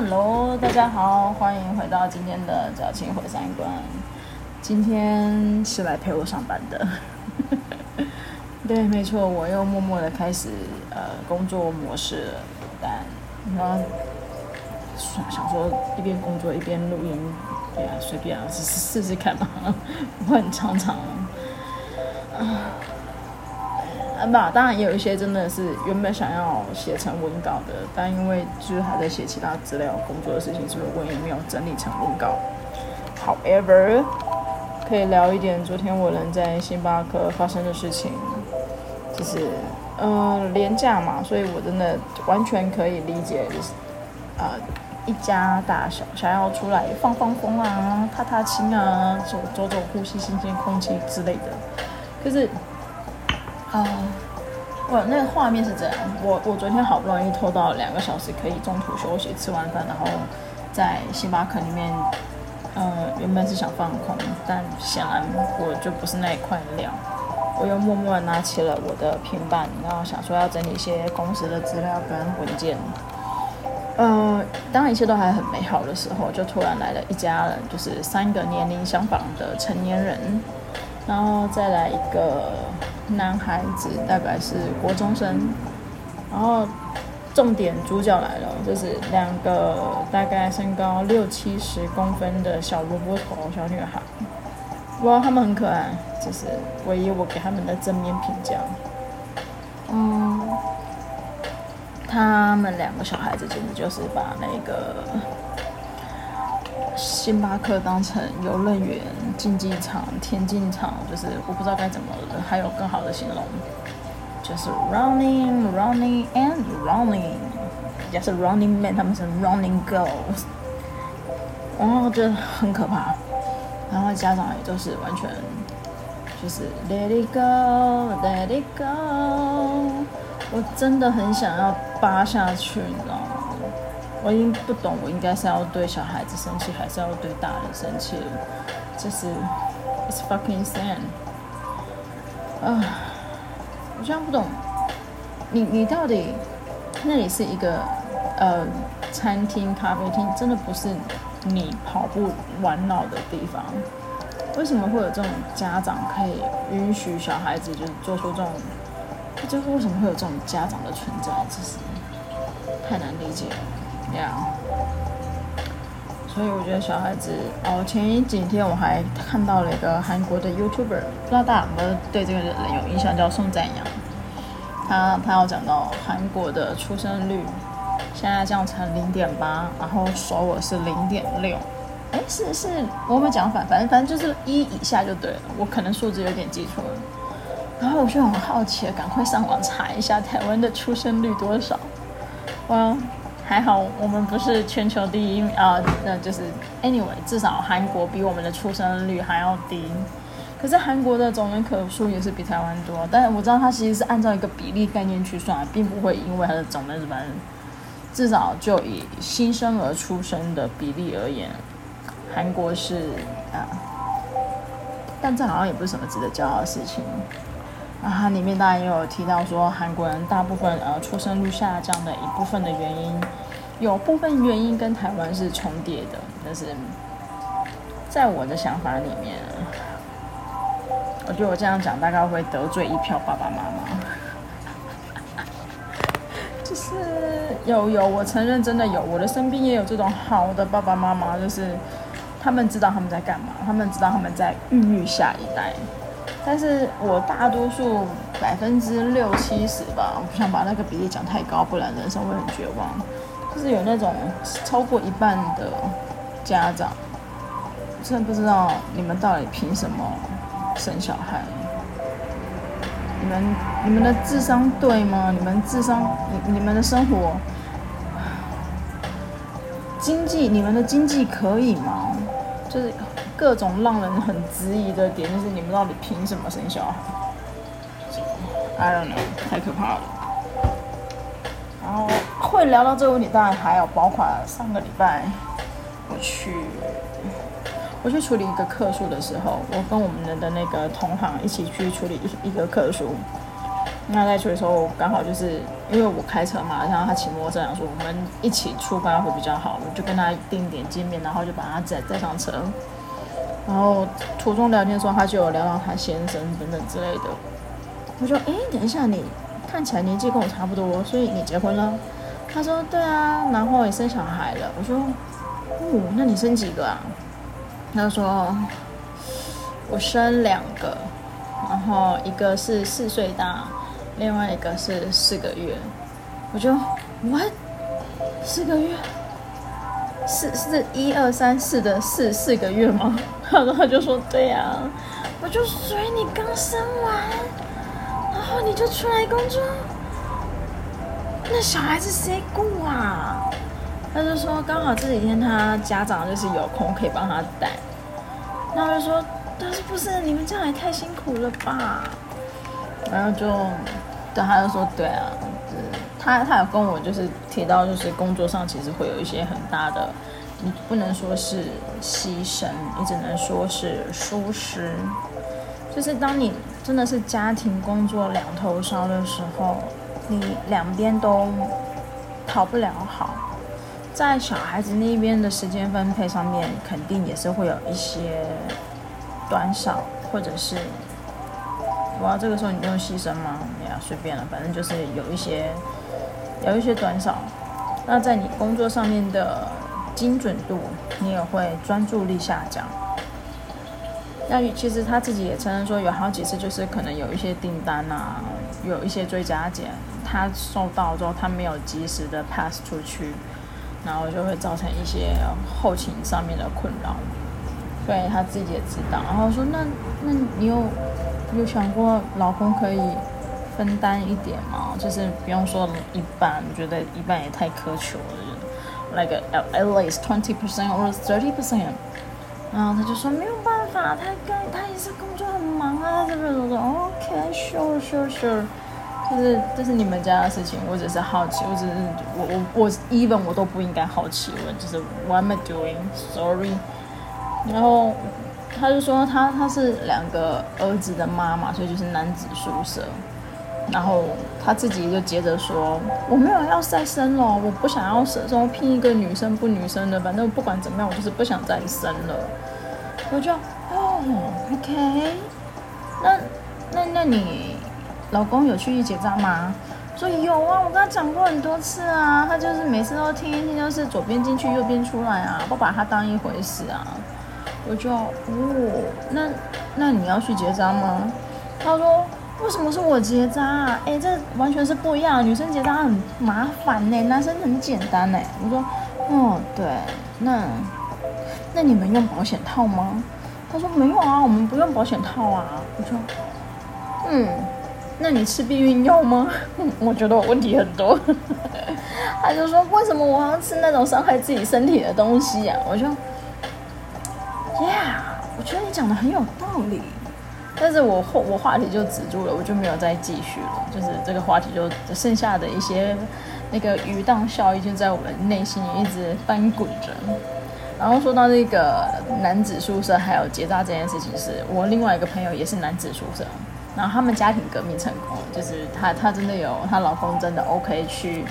Hello，大家好，欢迎回到今天的矫情毁三观。今天是来陪我上班的，对，没错，我又默默的开始呃工作模式了，但然后想说一边工作一边录音，对啊，随便啊，试试试看嘛，不会很常常啊。吧，当然也有一些真的是原本想要写成文稿的，但因为就是还在写其他资料工作的事情，所以我也没有整理成文稿。However，可以聊一点昨天我人在星巴克发生的事情，就是呃廉价嘛，所以我真的完全可以理解，就是呃一家大小想要出来放放风啊、踏踏青啊、走走走、呼吸新鲜空气之类的，可是。啊，我那个画面是这样，我我昨天好不容易拖到两个小时，可以中途休息，吃完饭，然后在星巴克里面，呃，原本是想放空，但显然我就不是那一块料，我又默默的拿起了我的平板，然后想说要整理一些公司的资料跟文件，呃，当一切都还很美好的时候，就突然来了一家人，就是三个年龄相仿的成年人，然后再来一个。男孩子大概是国中生，然后重点主角来了，就是两个大概身高六七十公分的小萝卜头小女孩，哇，他们很可爱，这是唯一我给他们的正面评价。嗯，他们两个小孩子简直就是把那个。星巴克当成游乐园、竞技场、田径场，就是我不知道该怎么，还有更好的形容，就是 running, running and running，也是 running man，他们是 running girls，然后觉得很可怕，然后家长也都是完全就是 let it go, let it go，我真的很想要扒下去，你知道吗？我已经不懂，我应该是要对小孩子生气，还是要对大人生气？就是 it's fucking insane 啊！我现在不懂，你你到底那里是一个呃餐厅、咖啡厅，真的不是你跑步玩闹的地方？为什么会有这种家长可以允许小孩子就是做出这种？就是为什么会有这种家长的存在？真是太难理解了。这样所以我觉得小孩子哦，前几天我还看到了一个韩国的 YouTuber，不知道大家有没有对这个人有印象，叫宋赞阳。他他要讲到韩国的出生率现在降成零点八，然后首尔是零点六。哎，是是，我有没有讲反？反正反正就是一以下就对了。我可能数字有点记错了。然后我就很好奇，赶快上网查一下台湾的出生率多少。哇！还好我们不是全球第一啊，那就是 anyway，至少韩国比我们的出生率还要低。可是韩国的总人口数也是比台湾多，但是我知道它其实是按照一个比例概念去算，并不会因为它的总人口，至少就以新生儿出生的比例而言，韩国是啊，但这好像也不是什么值得骄傲的事情。啊，它里面当然也有提到说，韩国人大部分呃出生率下降的一部分的原因，有部分原因跟台湾是重叠的，但是在我的想法里面，我觉得我这样讲大概会得罪一票爸爸妈妈，就是有有，我承认真的有，我的身边也有这种好的爸爸妈妈，就是他们知道他们在干嘛，他们知道他们在孕育下一代。但是我大多数百分之六七十吧，我不想把那个比例讲太高，不然人生会很绝望。就是有那种超过一半的家长，真的不知道你们到底凭什么生小孩？你们你们的智商对吗？你们智商，你你们的生活经济，你们的经济可以吗？就是。各种让人很质疑的点，就是你们到底凭什么生小孩？I don't know，太可怕了。然后会聊到这个问题，当然还有包括上个礼拜我去我去处理一个客诉的时候，我跟我们的那个同行一起去处理一一个客诉。那在处理的时候，刚好就是因为我开车嘛，然后他骑摩托车，想说我们一起出发会比较好，我就跟他定点见面，然后就把他载载上车。然后途中聊天的时候，他就有聊到他先生等等之类的。我说：“哎，等一下，你看起来年纪跟我差不多，所以你结婚了？”他说：“对啊，然后也生小孩了。”我说：“哦，那你生几个啊？”他说：“我生两个，然后一个是四岁大。”另外一个是四个月，我就 what 四个月，四是一二三四的四四个月吗？然后他就说对呀、啊，我就所以你刚生完，然后你就出来工作，那小孩子谁顾啊？他就说刚好这几天他家长就是有空可以帮他带，然后我就说但是不是你们这样也太辛苦了吧？然后就。对，他就说对啊，他他有跟我就是提到，就是工作上其实会有一些很大的，你不能说是牺牲，你只能说是舒适。就是当你真的是家庭工作两头烧的时候，你两边都讨不了好，在小孩子那边的时间分配上面，肯定也是会有一些短少，或者是。哇，这个时候你用牺牲吗？哎呀，随便了，反正就是有一些，有一些短少。那在你工作上面的精准度，你也会专注力下降。那其实他自己也承认说，有好几次就是可能有一些订单啊，有一些追加件，他收到之后他没有及时的 pass 出去，然后就会造成一些后勤上面的困扰。所以，他自己也知道，然后说那那你有。有想过老公可以分担一点吗？就是不用说一半，我觉得一半也太苛求了，like at least twenty percent or thirty percent。然后他就说没有办法，他跟他也是工作很忙啊，这边我说 OK sure sure sure，就是这是你们家的事情，我只是好奇，我只是我我我 even 我都不应该好奇问，就是 What am I doing? Sorry。然后。他就说他他是两个儿子的妈妈，所以就是男子宿舍。然后他自己就接着说：“我没有要再生了，我不想要生，说拼一个女生不女生的，反正不管怎么样，我就是不想再生了。”我就哦，OK，那那那你老公有去结扎吗？说有啊，我跟他讲过很多次啊，他就是每次都听一听，就是左边进去右边出来啊，不把他当一回事啊。我就哦，那那你要去结扎吗？他说为什么是我结扎啊？哎，这完全是不一样，女生结扎很麻烦呢，男生很简单呢。我说哦，对，那那你们用保险套吗？他说没有啊，我们不用保险套啊。我说嗯，那你吃避孕药吗？我觉得我问题很多。他就说为什么我要吃那种伤害自己身体的东西呀？我说。Yeah，我觉得你讲的很有道理，但是我后我话题就止住了，我就没有再继续了。就是这个话题就剩下的一些那个余荡效应就在我们内心一直翻滚着。然后说到那个男子宿舍还有结扎这件事情是，是我另外一个朋友也是男子宿舍，然后他们家庭革命成功，就是她她真的有她老公真的 OK 去。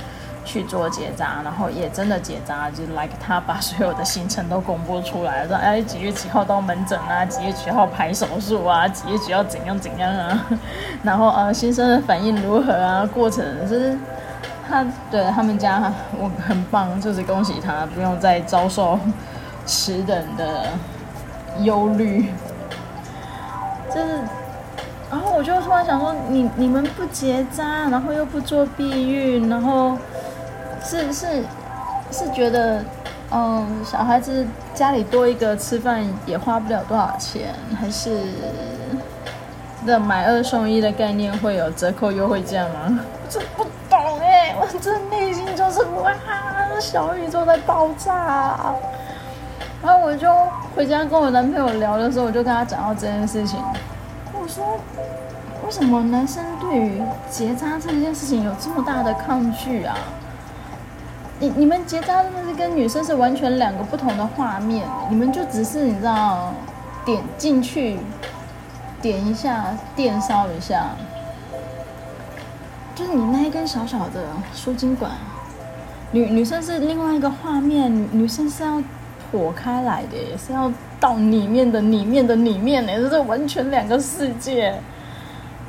去做结扎，然后也真的结扎，就 like 他把所有的行程都公布出来了，说哎几月几号到门诊啊，几月几号排手术啊，几月几号怎样怎样啊，然后呃新生的反应如何啊，过程就是他对他们家我很棒，就是恭喜他不用再遭受此等的忧虑，就是，然后我就突然想说，你你们不结扎，然后又不做避孕，然后。是是是觉得，嗯，小孩子家里多一个吃饭也花不了多少钱，还是的买二送一的概念会有折扣优惠价吗？我真不懂哎，我这内心就是哇，小宇宙在爆炸。然后我就回家跟我男朋友聊的时候，我就跟他讲到这件事情。我说，为什么男生对于结扎这件事情有这么大的抗拒啊？你你们结扎真的是跟女生是完全两个不同的画面，你们就只是你知道，点进去，点一下电烧一下，就是你那一根小小的输精管，女女生是另外一个画面，女生是要破开来的，也是要到里面的里面的里面的，这是完全两个世界。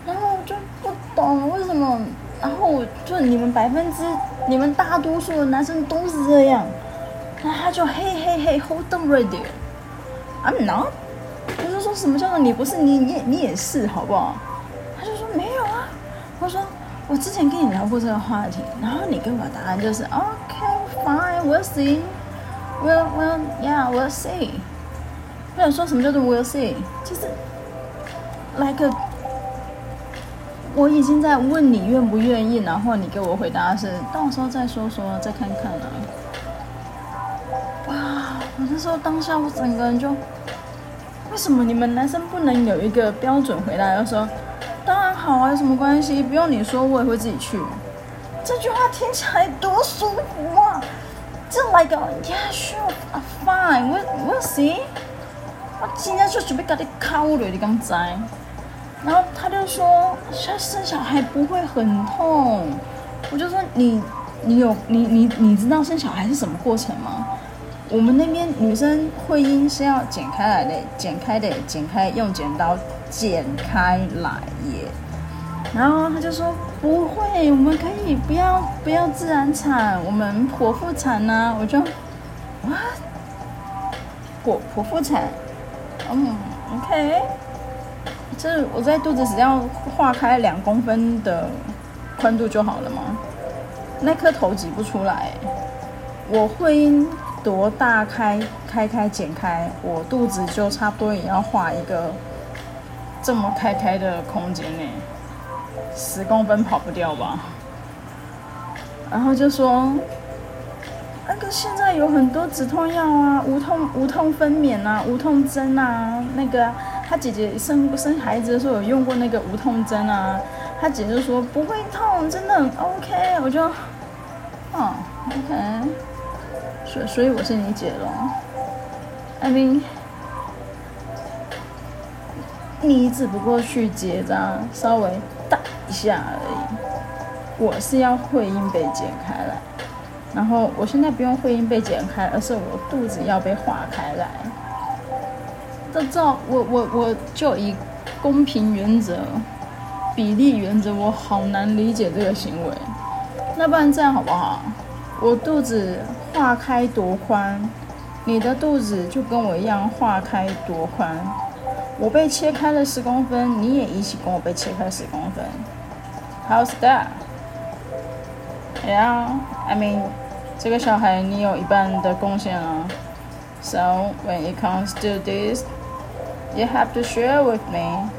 然后我就不懂为什么，然后就你们百分之，你们大多数的男生都是这样，然后他就嘿嘿嘿，hold on ready，I'm not。我就说什么叫做你不是你你你也是好不好？他就说没有啊。我说我之前跟你聊过这个话题，然后你给我的答案就是 OK fine，we'll see，we'll we'll yeah，we'll see。我想说什么叫做 we'll see？就是 like，我已经在问你愿不愿意，然后你给我回答是到时候再说说，再看看啊。哇！我那时候当下我整个人就。为什么你们男生不能有一个标准回答？要说当然好啊，有什么关系？不用你说，我也会自己去。这句话听起来多舒服啊！就 like yeah sure fine we we'll see。我今天就准备给你考虑你刚才。然后他就说，生生小孩不会很痛。我就说你你有你你你知道生小孩是什么过程吗？我们那边女生会阴是要剪开来的，剪开的，剪开用剪刀剪开来耶。然后他就说不会，我们可以不要不要自然产，我们剖腹产呢、我就啊，剖剖腹产，嗯，OK，这我在肚子只要划开两公分的宽度就好了吗？那颗头挤不出来，我会。多大开开开剪开，我肚子就差不多也要画一个这么开开的空间呢，十公分跑不掉吧？然后就说，那个现在有很多止痛药啊，无痛无痛分娩啊，无痛针啊，那个他姐姐生生孩子的时候有用过那个无痛针啊，他姐就说不会痛，真的很 OK，我就，哦，OK。所所以我是你姐咯，I mean，你只不过去结扎稍微大一下而已，我是要会阴被剪开来，然后我现在不用会阴被剪开，而是我肚子要被划开来。这照我我我就以公平原则、比例原则，我好难理解这个行为。那不然这样好不好？我肚子。划开多宽，你的肚子就跟我一样划开多宽。我被切开了十公分，你也一起跟我被切开十公分。How's that? Yeah, I mean，这个小孩你有一半的贡献啊。So when it comes to this, you have to share with me。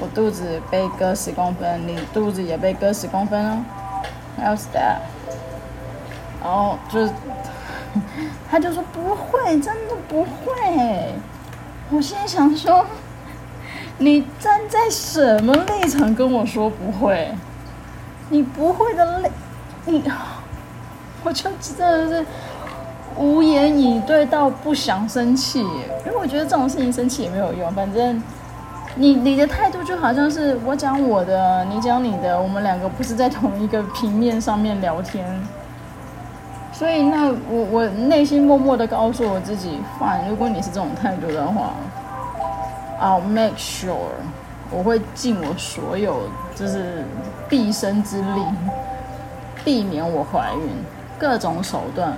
我肚子被割十公分，你肚子也被割十公分哦。How's that? 然后就，他就说不会，真的不会。我现在想说，你站在什么立场跟我说不会？你不会的立，你，我就真的是无言以对到不想生气，因为我觉得这种事情生气也没有用。反正你你的态度就好像是我讲我的，你讲你的，我们两个不是在同一个平面上面聊天。所以，那我我内心默默的告诉我自己，fine，如果你是这种态度的话，I'll make sure，我会尽我所有就是毕生之力，避免我怀孕，各种手段，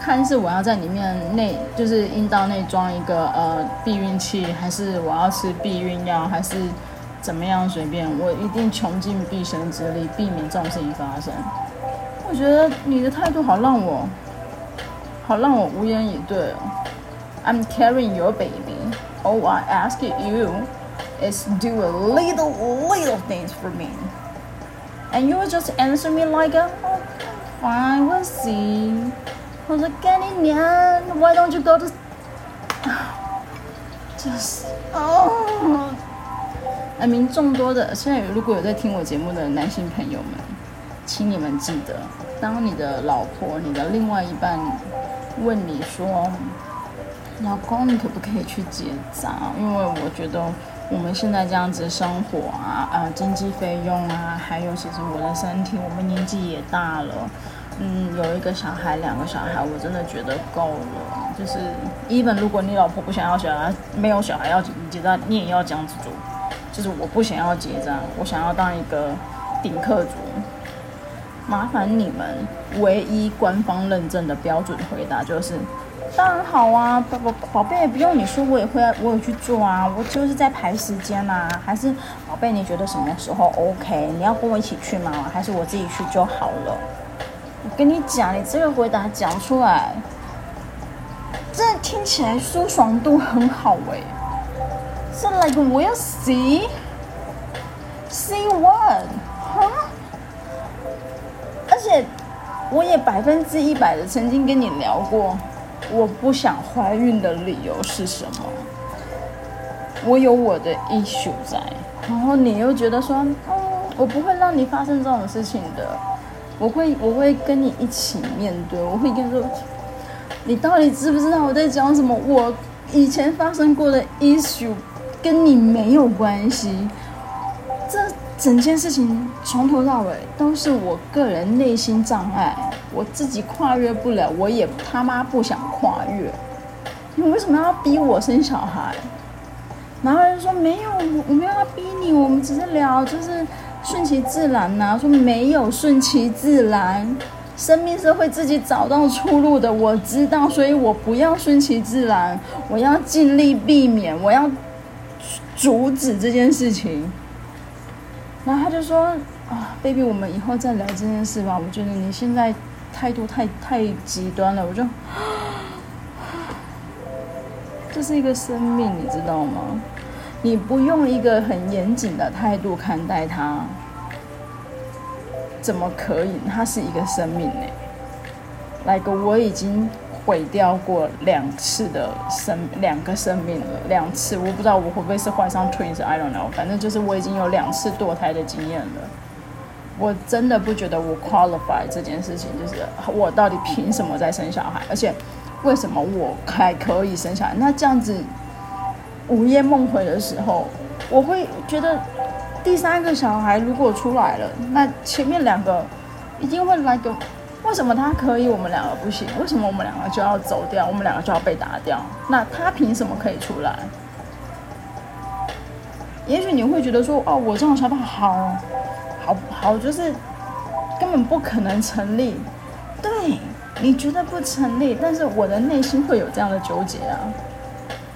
看是我要在里面内就是阴道内装一个呃避孕器，还是我要吃避孕药，还是怎么样随便，我一定穷尽毕生之力避免这种事情发生。我觉得你的态度好让我，好让我无言以对哦。I'm carrying your baby. All I ask you is do a little, little things for me. And you will just answer me like, a, oh, fine, we'll see. 我说干你娘，Why don't you go to？就是哦，I mean，众多的现在如果有在听我节目的男性朋友们。请你们记得，当你的老婆、你的另外一半问你说：“老公，你可不可以去结扎？”因为我觉得我们现在这样子生活啊，啊，经济费用啊，还有其实我的身体，我们年纪也大了，嗯，有一个小孩，两个小孩，我真的觉得够了。就是 even 如果你老婆不想要小孩，没有小孩要结账，你也要这样子做。就是我不想要结账，我想要当一个顶客族。麻烦你们唯一官方认证的标准回答就是。当然好啊，宝宝宝贝，不用你说，我也会，我有去做啊，我就是在排时间、啊。还是宝贝，你觉得什么时候 OK？你要跟我一起去吗？还是我自己去就好了？跟你讲，你这个回答讲出来，这听起来舒爽度很好哎。是 like we'll see，see what？哈？而且我也百分之一百的曾经跟你聊过。我不想怀孕的理由是什么？我有我的 issue 在，然后你又觉得说，嗯，我不会让你发生这种事情的，我会，我会跟你一起面对，我会跟你说，你到底知不知道我在讲什么？我以前发生过的 issue 跟你没有关系，这。整件事情从头到尾都是我个人内心障碍，我自己跨越不了，我也他妈不想跨越。你为什么要逼我生小孩？然后就说没有，我没有要逼你，我们只是聊，就是顺其自然呐、说没有顺其自然，生命是会自己找到出路的，我知道，所以我不要顺其自然，我要尽力避免，我要阻止这件事情。然后他就说：“啊，baby，我们以后再聊这件事吧。我觉得你现在态度太太极端了。我就，这是一个生命，你知道吗？你不用一个很严谨的态度看待他，怎么可以？他是一个生命呢。来个，我已经。”毁掉过两次的生两个生命了，两次我不知道我会不会是怀上 twins，I don't know，反正就是我已经有两次堕胎的经验了。我真的不觉得我 qualify 这件事情，就是我到底凭什么在生小孩？而且为什么我还可以生小孩？那这样子午夜梦回的时候，我会觉得第三个小孩如果出来了，那前面两个一定会来个。为什么他可以，我们两个不行？为什么我们两个就要走掉？我们两个就要被打掉？那他凭什么可以出来？也许你会觉得说，哦，我这种想法好，好，好，就是根本不可能成立。对，你觉得不成立，但是我的内心会有这样的纠结啊。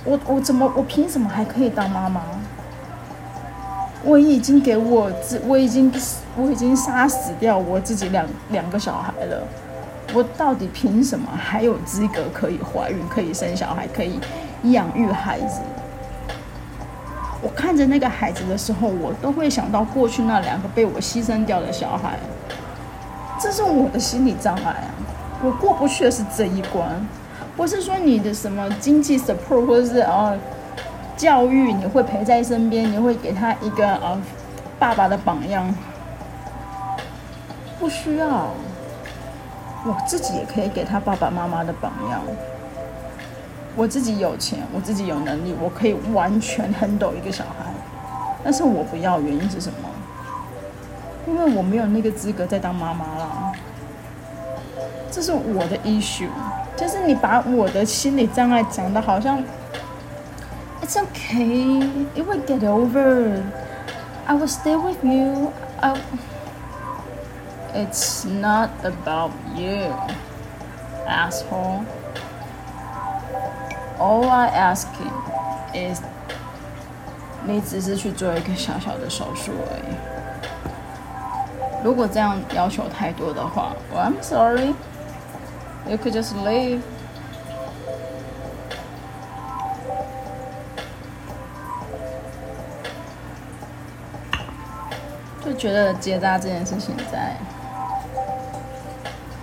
我，我怎么，我凭什么还可以当妈妈？我已经给我自，我已经，我已经杀死掉我自己两两个小孩了，我到底凭什么还有资格可以怀孕、可以生小孩、可以养育孩子？我看着那个孩子的时候，我都会想到过去那两个被我牺牲掉的小孩，这是我的心理障碍啊！我过不去的是这一关，不是说你的什么经济 support 或者是啊。教育你会陪在身边，你会给他一个呃爸爸的榜样，不需要，我自己也可以给他爸爸妈妈的榜样。我自己有钱，我自己有能力，我可以完全 handle 一个小孩，但是我不要，原因是什么？因为我没有那个资格再当妈妈了，这是我的 issue，就是你把我的心理障碍讲得好像。It's okay. It will get over. I will stay with you. I... It's not about you, asshole. All I asking is 你只是去做一个小小的手术而已。如果这样要求太多的话 I'm sorry. You could just leave. 就觉得结扎这件事情在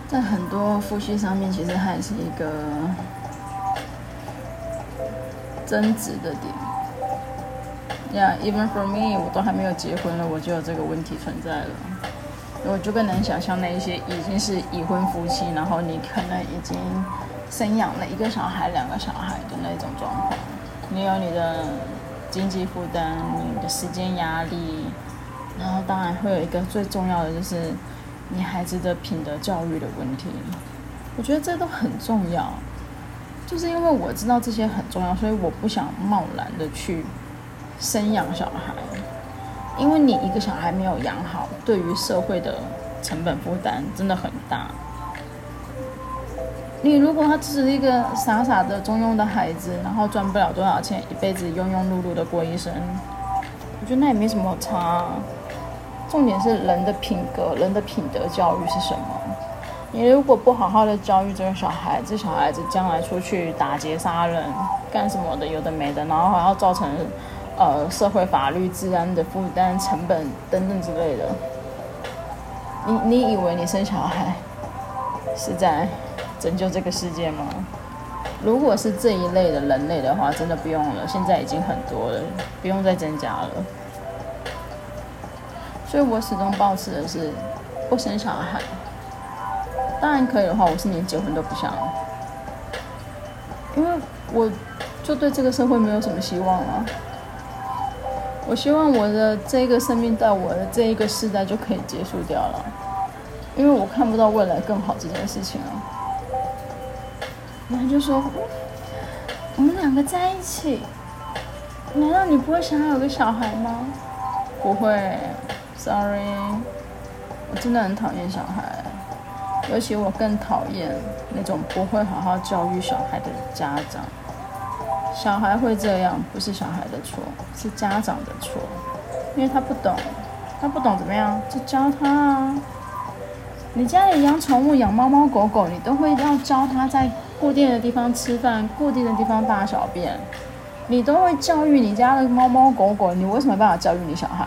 在很多夫妻上面，其实还是一个争执的点。Yeah，even for me，我都还没有结婚了，我就有这个问题存在了。我就更能想象那一些已经是已婚夫妻，然后你可能已经生养了一个小孩、两个小孩的那种状况。你有你的经济负担、你的时间压力，然后当然会有一个最重要的就是你孩子的品德教育的问题。我觉得这都很重要，就是因为我知道这些很重要，所以我不想贸然的去生养小孩，因为你一个小孩没有养好，对于社会的成本负担真的很大。你如果他只是一个傻傻的中庸的孩子，然后赚不了多少钱，一辈子庸庸碌碌的过一生，我觉得那也没什么差。重点是人的品格、人的品德教育是什么？你如果不好好的教育这个小孩，这小孩子将来出去打劫杀人、干什么的，有的没的，然后还要造成呃社会法律治安的负担、成本等等之类的。你你以为你生小孩是在？拯救这个世界吗？如果是这一类的人类的话，真的不用了。现在已经很多了，不用再增加了。所以我始终保持的是不生小孩。当然可以的话，我是连结婚都不想，因为我就对这个社会没有什么希望了。我希望我的这个生命在我的这一个世代就可以结束掉了，因为我看不到未来更好这件事情啊。然后就说，我们两个在一起，难道你不会想要有个小孩吗？不会，sorry，我真的很讨厌小孩，尤其我更讨厌那种不会好好教育小孩的家长。小孩会这样，不是小孩的错，是家长的错，因为他不懂，他不懂怎么样，就教他啊。你家里养宠物，养猫猫狗狗，你都会要教他在。固定的地方吃饭，固定的地方大小便，你都会教育你家的猫猫狗狗，你为什么没办法教育你小孩？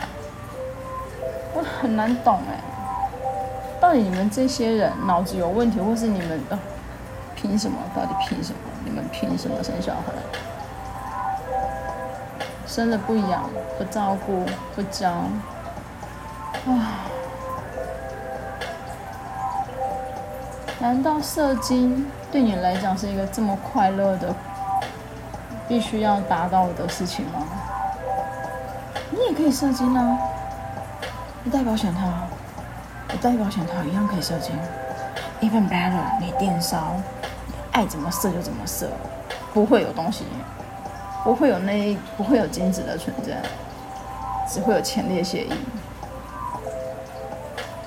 我很难懂哎，到底你们这些人脑子有问题，或是你们的凭什么？到底凭什么？你们凭什么生小孩？生了不养、不照顾、不教，啊？难道射精对你来讲是一个这么快乐的、必须要达到的事情吗？你也可以射精啊！你戴保险套，你戴保险套一样可以射精。Even better，你电烧，爱怎么射就怎么射，不会有东西，不会有那，不会有精子的存在，只会有前列腺液。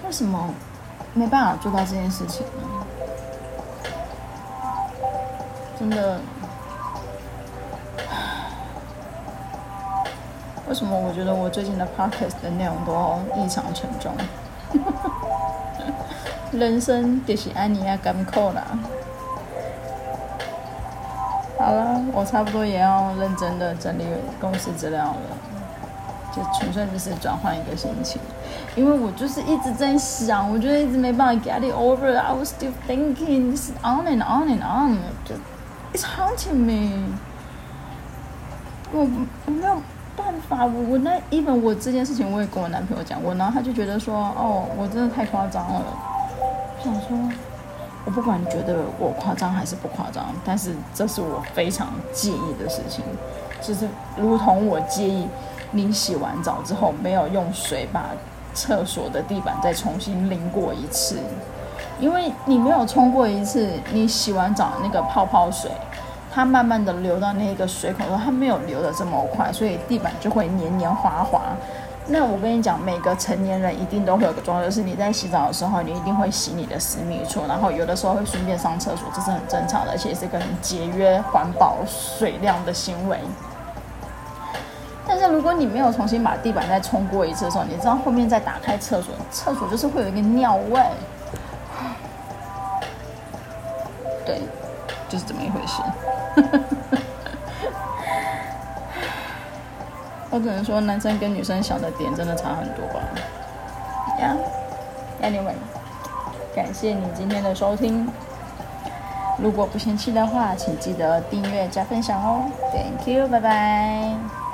为什么没办法做到这件事情呢？真的，为什么我觉得我最近的 podcast 的内容都异常沉重？人生就是安尼啊，甘苦啦。我差不多也要认真的整理公司资料了，就纯粹就是转换一个心情，因为我就是一直在想，我觉得一直没办法 get it over。I was still thinking this on and on and on，就。It's haunting me，我我没有办法，我我那 even 我这件事情我也跟我男朋友讲过，然后他就觉得说，哦，我真的太夸张了。不想说，我不管你觉得我夸张还是不夸张，但是这是我非常介意的事情，就是如同我介意你洗完澡之后没有用水把厕所的地板再重新淋过一次。因为你没有冲过一次，你洗完澡那个泡泡水，它慢慢的流到那个水口的时候，它没有流的这么快，所以地板就会黏黏滑滑。那我跟你讲，每个成年人一定都会有个状况，就是你在洗澡的时候，你一定会洗你的私密处，然后有的时候会顺便上厕所，这是很正常的，而且是个很节约环保水量的行为。但是如果你没有重新把地板再冲过一次的时候，你知道后面再打开厕所，厕所就是会有一个尿味。对，就是这么一回事。我只能说，男生跟女生想的点真的差很多吧。Yeah，Anyway，感谢你今天的收听。如果不嫌弃的话，请记得订阅加分享哦。Thank you，拜拜。